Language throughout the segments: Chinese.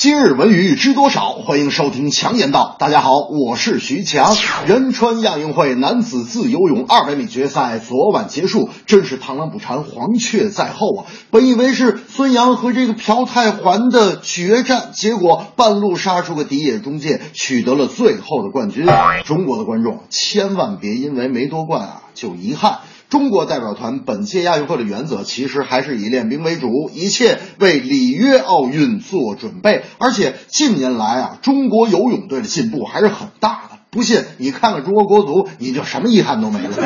今日文娱知多少？欢迎收听强言道。大家好，我是徐强。仁川亚运会男子自由泳二百米决赛昨晚结束，真是螳螂捕蝉，黄雀在后啊！本以为是孙杨和这个朴泰桓的决战，结果半路杀出个迪野中介，取得了最后的冠军。中国的观众千万别因为没夺冠啊就遗憾。中国代表团本届亚运会的原则其实还是以练兵为主，一切为里约奥运做准备。而且近年来啊，中国游泳队的进步还是很大的。不信你看看中国国足，你就什么遗憾都没了。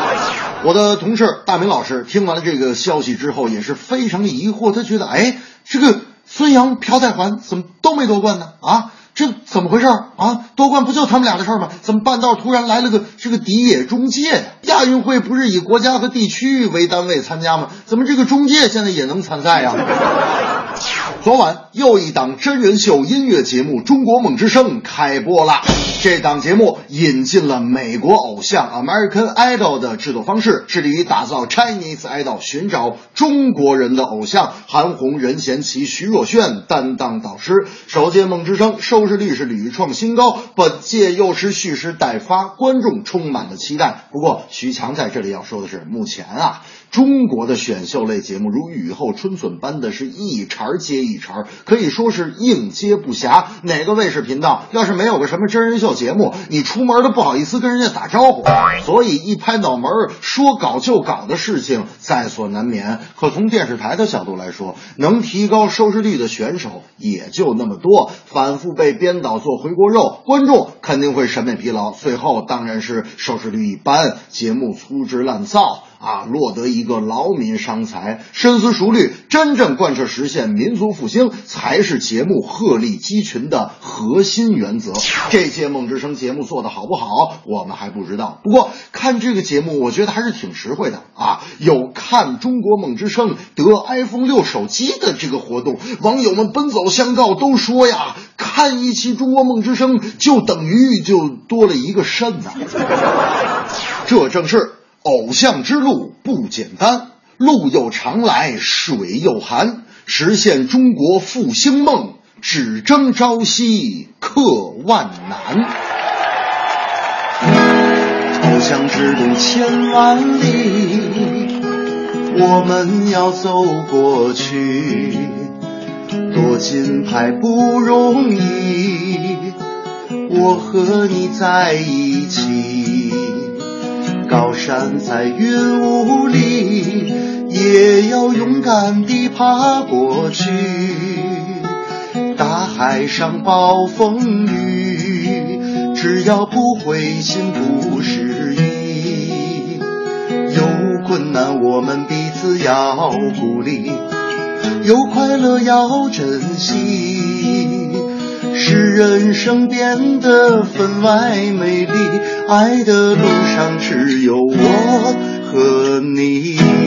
我的同事大明老师听完了这个消息之后，也是非常疑惑，他觉得，哎，这个孙杨、朴泰桓怎么都没夺冠呢？啊？这怎么回事啊？夺冠不就他们俩的事儿吗？怎么半道突然来了个这个迪野中介呀？亚运会不是以国家和地区为单位参加吗？怎么这个中介现在也能参赛呀？昨晚又一档真人秀音乐节目《中国梦之声》开播了。这档节目引进了美国偶像 American Idol 的制作方式，致力于打造 Chinese Idol，寻找中国人的偶像。韩红、任贤齐、徐若瑄担当导师。首届梦之声收视率是屡创新高，本届又是蓄势待发，观众充满了期待。不过，徐强在这里要说的是，目前啊。中国的选秀类节目如雨后春笋般的是一茬接一茬，可以说是应接不暇。哪个卫视频道要是没有个什么真人秀做节目，你出门都不好意思跟人家打招呼。所以一拍脑门说搞就搞的事情在所难免。可从电视台的角度来说，能提高收视率的选手也就那么多，反复被编导做回锅肉，观众肯定会审美疲劳，最后当然是收视率一般，节目粗制滥造。啊，落得一个劳民伤财。深思熟虑，真正贯彻实现民族复兴，才是节目鹤立鸡群的核心原则。这届梦之声节目做的好不好，我们还不知道。不过看这个节目，我觉得还是挺实惠的啊。有看中国梦之声得 iPhone 六手机的这个活动，网友们奔走相告，都说呀，看一期中国梦之声就等于就多了一个肾呐。这正是。偶像之路不简单，路又长来水又寒，实现中国复兴梦，只争朝夕克万难。偶像之路千万里，我们要走过去，夺金牌不容易，我和你在一起。高山在云雾里，也要勇敢地爬过去。大海上暴风雨，只要不灰心不失意。有困难我们彼此要鼓励，有快乐要珍惜，使人生变得分外美丽。爱的路上只有我和你。